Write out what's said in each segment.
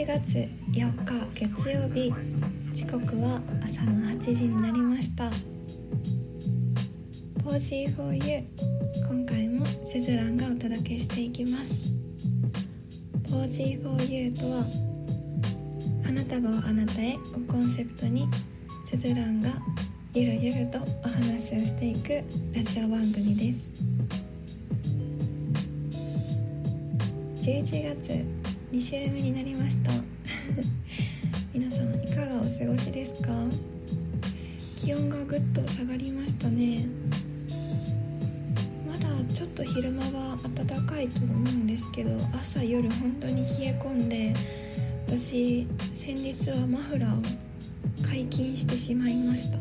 11月4日月曜日。時刻は朝の8時になりました。4G4U 今回もスズランがお届けしていきます。4G4U とは花束をあなたへをコンセプトにスズランがゆるゆるとお話をしていくラジオ番組です。11月2週目になりました。皆さんいかがお過ごしですか？気温がぐっと下がりましたね。まだちょっと昼間は暖かいと思うんですけど朝夜本当に冷え込んで私先日はマフラーを解禁してしまいました。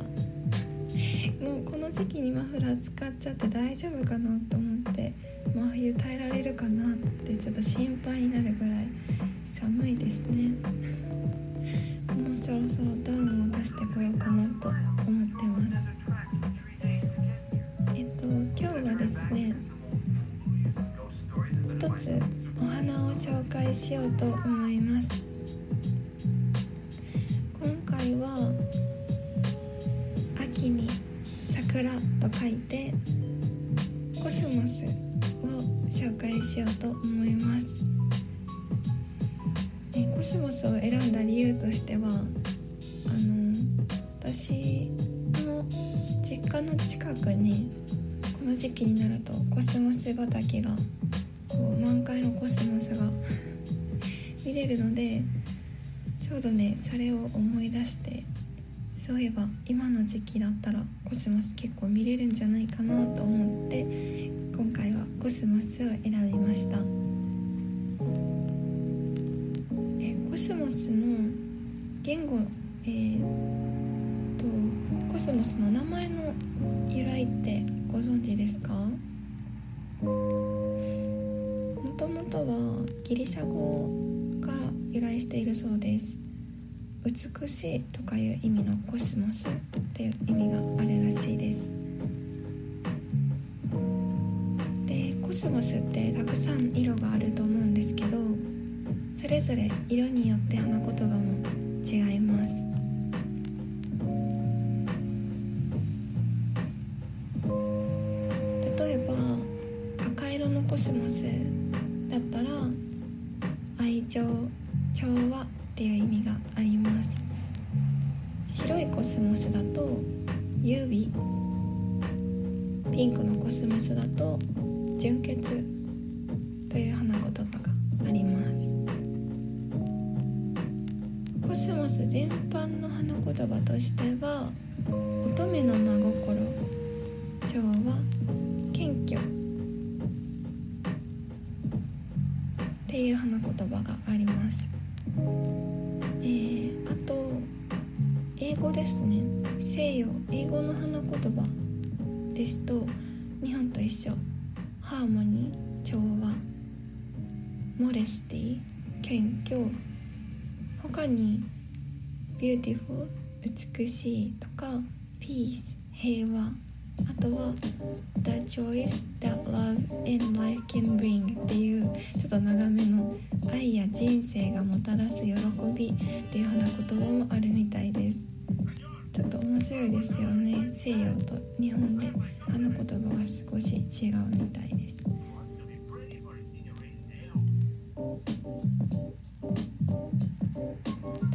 もうこの時期にマフラー使っちゃって大丈夫かなと思って真冬耐えられるかなってちょっと心配になるぐらい寒いですね。もうそろそろダウンを出してこようかなと思ってます。えっと今日はですね一つお花を紹介しようと思います。桜と書いてコスモスを紹介しようと思います。えコスモスを選んだ理由としてはあの私の実家の近くにこの時期になるとコスモス畑がこう満開のコスモスが 見れるのでちょうどねそれを思い出してそういえば今の時期だったらコスモス結構見れるんじゃないかなと思って今回はコスモスを選びました。えコスモスの言語えー、とコスモスの名前の由来ってご存知ですか？もともとはギリシャ語から由来しているそうです。美しいとかいう意味のコスモスっていう意味があるらしいです。でコスモスってたくさん色があると思うんですけどそれぞれ色によって花言葉も違います。例えば赤色のコスモスだったら愛情調和っていう意味スモスだと優美ピンクのコスモスだと純潔という花言葉があります。コスモス全般の花言葉としては乙女の真心調和謙虚。っていう花言葉があります。えー、英語ですね。西洋英語の花言葉ですと日本と一緒。ハーモニー調和。モレスティ謙虚。他に beautiful 美しいとか peace 平和。あとは The joys that love and life can bring っていうちょっと長めの愛や人生がもたらす喜びっていう花言葉もあるみたいです。ちょっと面白いですよね。西洋と日本で花言葉が少し違うみたいです。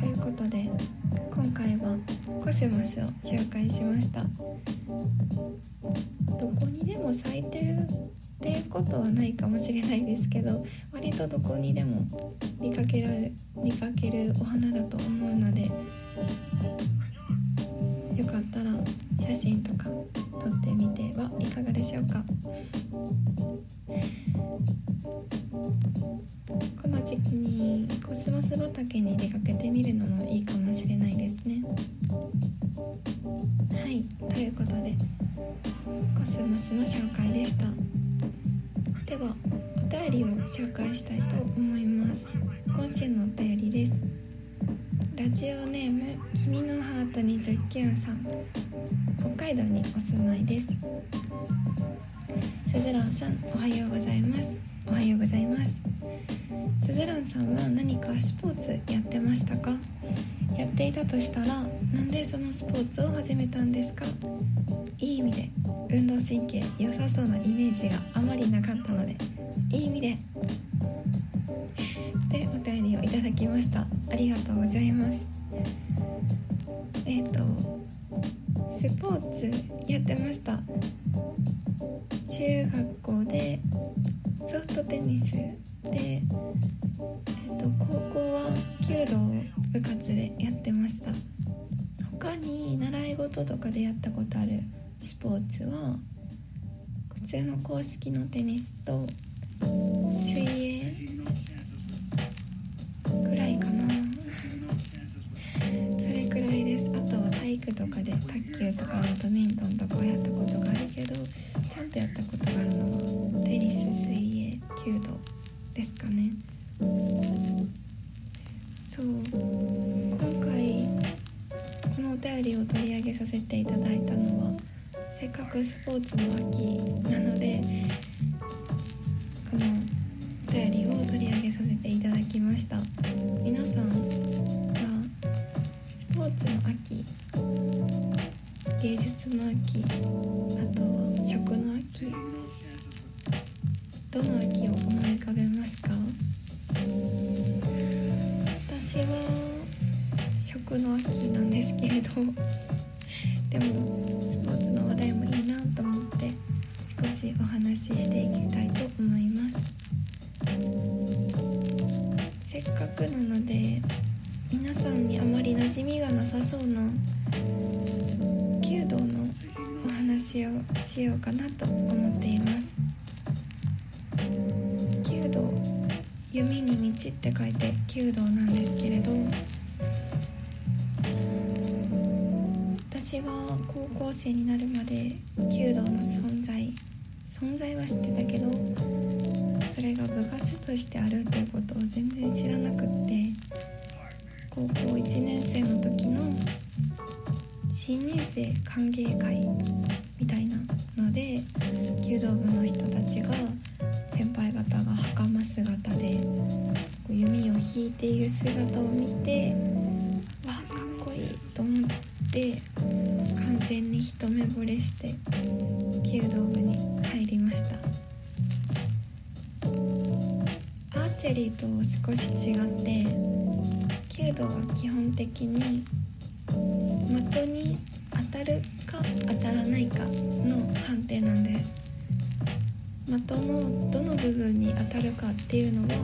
ということで今回はコスモスを紹介しました。どこにでも咲いてるっていうことはないかもしれないですけど割とどこにでも見かけられ見かけるお花だと思うのでよかったら写真とか撮ってみてはいかがでしょうか？この時期にコスモス畑に出かけてみるのもいいかもしれないですね。はいということでコスモスの紹介でした。ではお便りを紹介したいと思います。今週のお便りです。ラジオネーム君のハートにズッキュンさん。北海道にお住まいです。すずらんさんおはようございます。おはようございます。すずらんさんは何かスポーツやってましたか？やっていたとしたらなんでそのスポーツを始めたんですか？いい意味で運動神経良さそうなイメージがあまりなかったのでいい意味で。でお便りをいただきました。ありがとうございます。えっ、ー、とスポーツやってました。中学校でソフトテニスで、えーと、高校は弓道部活でやってました。他に習い事とかでやったことあるスポーツは普通の公式のテニスと水泳ですかね。そう。今回このお便りを取り上げさせていただいたのはせっかくスポーツの秋なので食の秋なんですけれど でもスポーツの話題もいいなと思って少しお話ししていきたいと思います。せっかくなので皆さんにあまり馴染みがなさそうな弓道のお話をしようかなと思っています。弓道弓に道って書いて弓道なんですけれど高校生になるまで弓道の存在存在は知ってたけどそれが部活としてあるということを全然知らなくって高校1年生の時の新入生歓迎会みたいなので弓道部の人たちが先輩方が袴姿で弓を引いている姿を見てチェリーと少し違って弓道は基本的に的に当たるか当たらないかの判定なんです。的のどの部分に当たるかっていうのは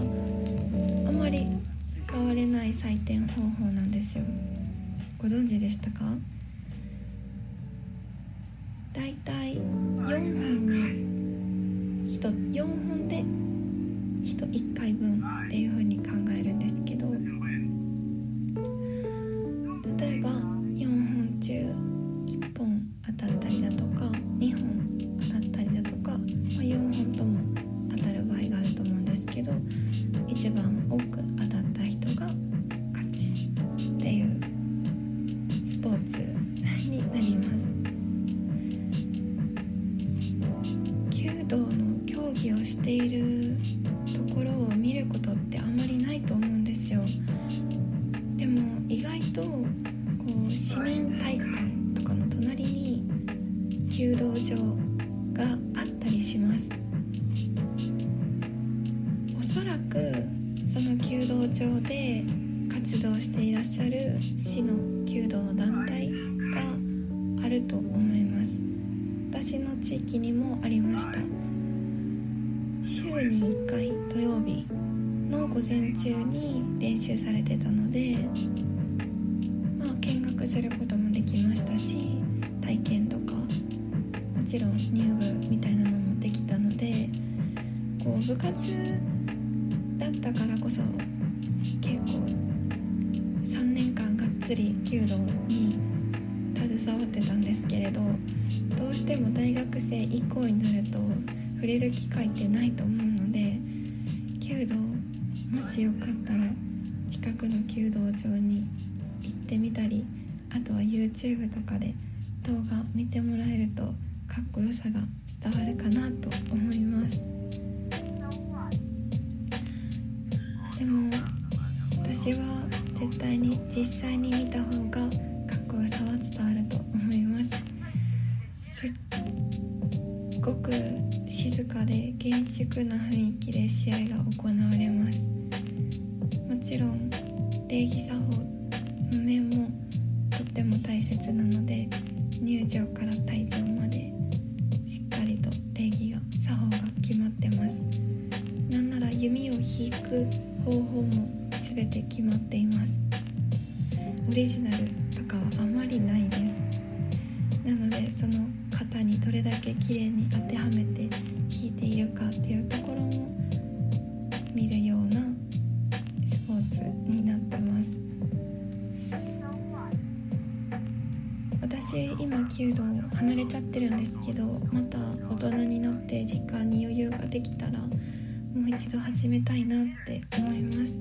あまり使われない採点方法なんですよ。ご存知でしたか？だいたい4本に 1, 4本で人1回分っていうふうに考えるんですけど。弓道場があったりします。おそらくその弓道場で活動していらっしゃる市の弓道の団体があると思います。私の地域にもありました。週に1回土曜日の午前中に練習されてたのでまあ見学することもできましたしちろん入部みたいなのもできたのでこう部活だったからこそ結構3年間がっつり弓道に携わってたんですけれどどうしても大学生以降になると触れる機会ってないと思うので弓道もしよかったら近くの弓道場に行ってみたりあとは YouTube とかで動画見てもらえるとかっこよさが伝わるかなと思います。でも私は絶対に実際に見た方がかっこよさは伝わると思います。すっごく静かで厳粛な雰囲気で試合が行われます。もちろん礼儀作法の面もでその型にどれだけ綺麗に当てはめて弾いているかっていうところも見るようなスポーツになってます。私今弓道離れちゃってるんですけどまた大人になって時間に余裕ができたらもう一度始めたいなって思います。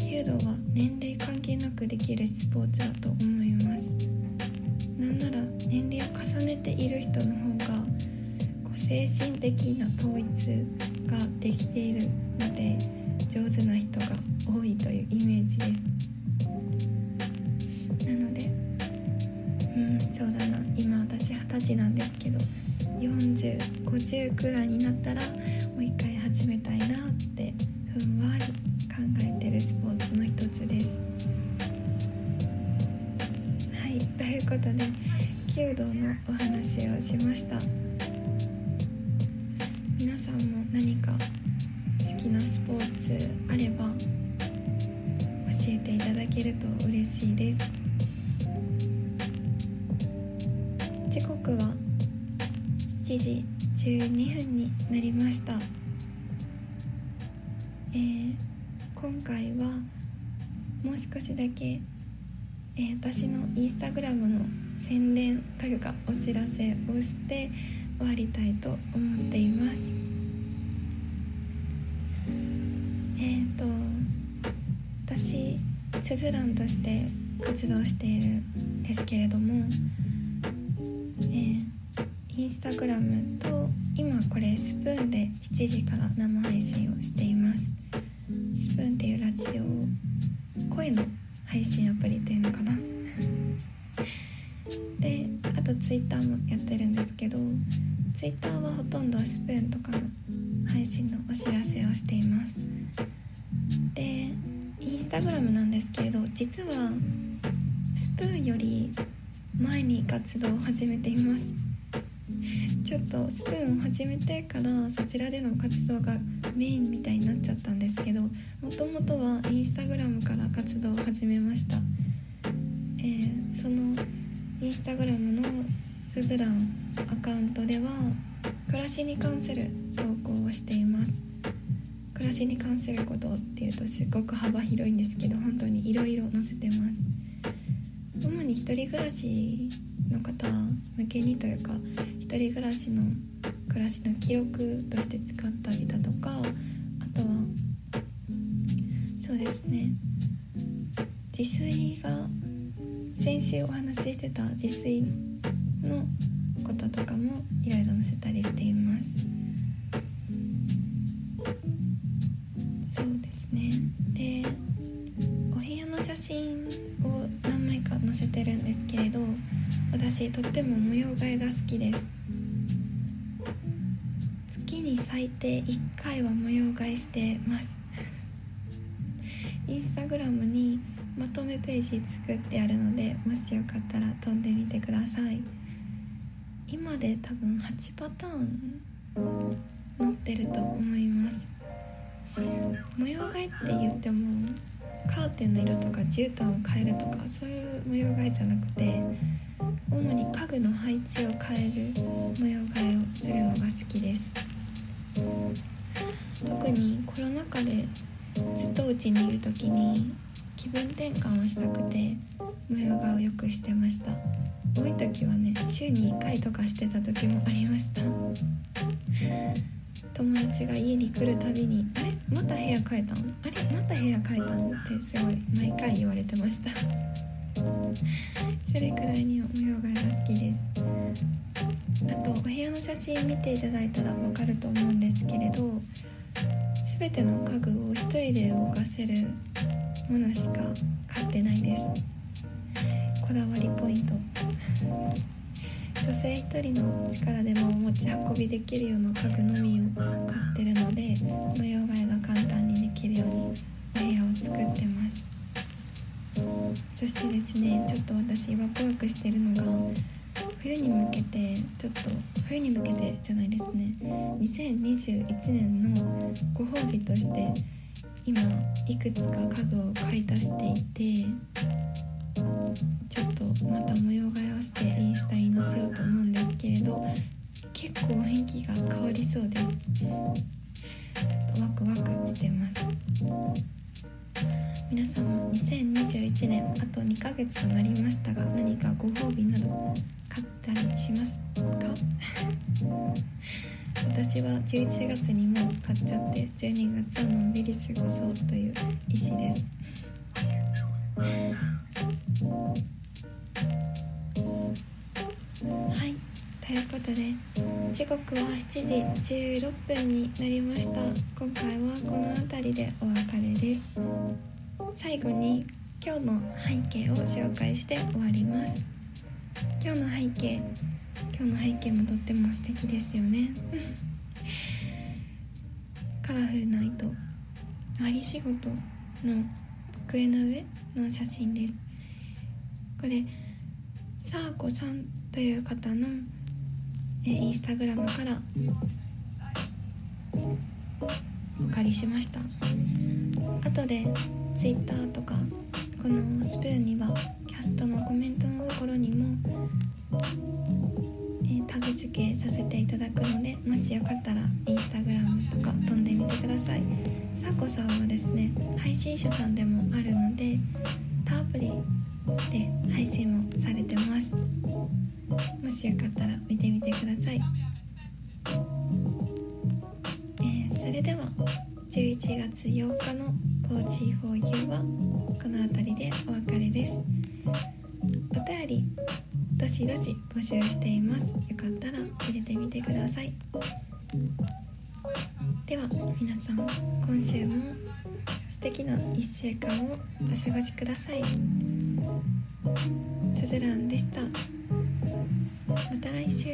弓道は年齢関係なくできるスポーツだと思います。年齢を重ねている人の方がこう精神的な統一ができているので上手な人が多いというイメージです。なのでうんそうだな。今私二十歳なんですけど4050くらいになったらもう一回始めたいなってふんわり考えてるスポーツの一つです。はいということで弓道のお話をしました。皆さんも何か好きなスポーツあれば教えていただけると嬉しいです。時刻は7時12分になりました。えー、今回はもう少しだけ、えー、私のインスタグラムの宣伝というかお知らせをして終わりたいと思っています。えっ、ー、と私スズランとして活動しているんですけれどもえインスタグラムと今これスプーンで7時から生配信をしています。スプーンっていうラジオ声の配信アプリっていうのかな？実はスプーンより前に活動を始めています。ちょっとスプーンを始めてからそちらでの活動がメインみたいになっちゃったんですけどもともとはインスタグラムから活動を始めました、えー、そのインスタグラムのスズランアカウントでは暮らしに関する投稿をしています。暮らしに関することっていうとすごく幅広いんですけど本当にいろいろ載せてます。主に一人暮らしの方向けにというか一人暮らしの暮らしの記録として使ったりだとかあとはそうですね。自炊が先週お話ししてた自炊のこととかもいろいろ載せたりしていますけれど私とっても模様替えが好きです。月に最低1回は模様替えしてます。インスタグラムにまとめページ作ってあるのでもしよかったら飛んでみてください。今で多分8パターン載ってると思います。模様替えって言ってもカーテンの色とか絨毯を変えるとかそういう模様替えじゃなくて主に家具の配置を変える模様替えをするのが好きです。特にコロナ禍でずっとうちにいる時に気分転換をしたくて模様替えをよくしてました。多い時はね週に1回とかしてた時もありました。友達が家に来るたびに「あれ？また部屋変えたんあれ？また部屋変えたん?」ってすごい毎回言われてました。それくらいに模様替えが好きです。あとお部屋の写真見ていただいたらわかると思うんですけれど全ての家具を一人で動かせるものしか買ってないです。こだわりポイント。女性一人の力でも持ち運びできるような家具のみを買ってるので模様替えが簡単にできるようにお部屋を作ってます。そしてですねちょっと私ワクワクしてるのが冬に向けてちょっと冬に向けてじゃないですね。2021年のご褒美として今いくつか家具を買い足していてちょっとまた模様替えをしてインスタに載せようと思うんですけれど結構雰囲気が変わりそうです。ちょっとワクワクしてます。皆さんも2021年あと2ヶ月となりましたが何かご褒美など買ったりしますか？私は11月にも買っちゃって12月はのんびり過ごそうという意思です。いうことで時刻は7時16分になりました。今回はこの辺りでお別れです。最後に今日の背景を紹介して終わります。今日の背景今日の背景もとっても素敵ですよね。カラフルな糸割り仕事の机の上の写真です。これさあこさんという方の、えインスタグラムからお借りしました。後で Twitter とかこのスプーンにはキャストのコメントのところにも、えー、タグ付けさせていただくのでもしよかったらインスタグラムとか飛んでみてください。さこさんはですね配信者さんでもあるのでタアプリで配信もされてます。もしよかったら見てみてください、えー、それでは11月8日の 4G4U はこの辺りでお別れです。お便りどしどし募集しています。よかったら入れてみてください。では皆さん今週も素敵な1週間をお過ごしください。すずらんでした。また来週。